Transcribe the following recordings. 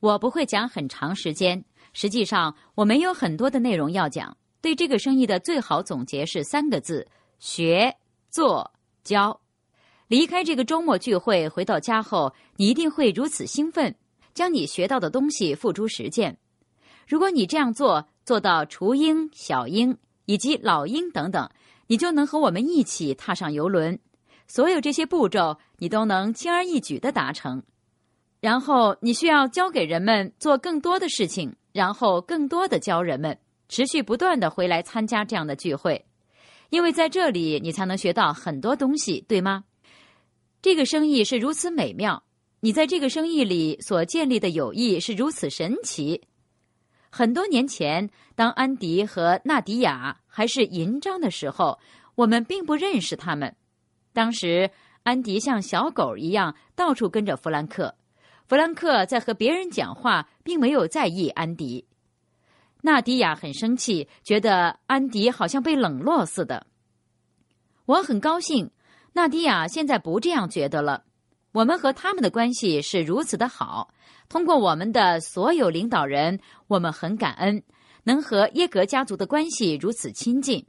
我不会讲很长时间。实际上，我没有很多的内容要讲。对这个生意的最好总结是三个字：学、做、教。离开这个周末聚会，回到家后，你一定会如此兴奋，将你学到的东西付诸实践。如果你这样做，做到雏鹰、小鹰以及老鹰等等，你就能和我们一起踏上游轮。所有这些步骤，你都能轻而易举的达成。然后，你需要教给人们做更多的事情，然后更多的教人们。持续不断的回来参加这样的聚会，因为在这里你才能学到很多东西，对吗？这个生意是如此美妙，你在这个生意里所建立的友谊是如此神奇。很多年前，当安迪和纳迪亚还是银章的时候，我们并不认识他们。当时，安迪像小狗一样到处跟着弗兰克，弗兰克在和别人讲话，并没有在意安迪。纳迪亚很生气，觉得安迪好像被冷落似的。我很高兴，纳迪亚现在不这样觉得了。我们和他们的关系是如此的好。通过我们的所有领导人，我们很感恩能和耶格家族的关系如此亲近。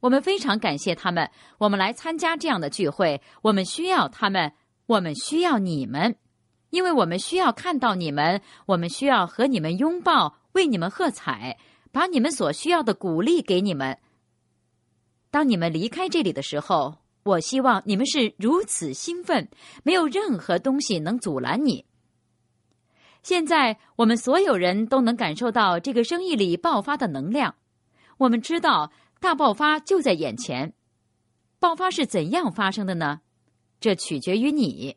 我们非常感谢他们。我们来参加这样的聚会，我们需要他们，我们需要你们，因为我们需要看到你们，我们需要和你们拥抱。为你们喝彩，把你们所需要的鼓励给你们。当你们离开这里的时候，我希望你们是如此兴奋，没有任何东西能阻拦你。现在，我们所有人都能感受到这个生意里爆发的能量。我们知道大爆发就在眼前。爆发是怎样发生的呢？这取决于你，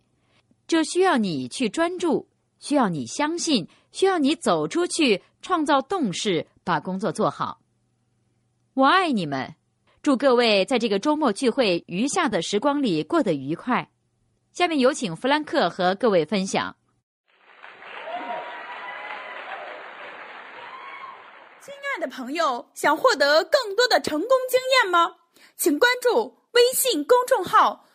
这需要你去专注，需要你相信，需要你走出去。创造动势，把工作做好。我爱你们，祝各位在这个周末聚会余下的时光里过得愉快。下面有请弗兰克和各位分享。亲爱的朋友，想获得更多的成功经验吗？请关注微信公众号“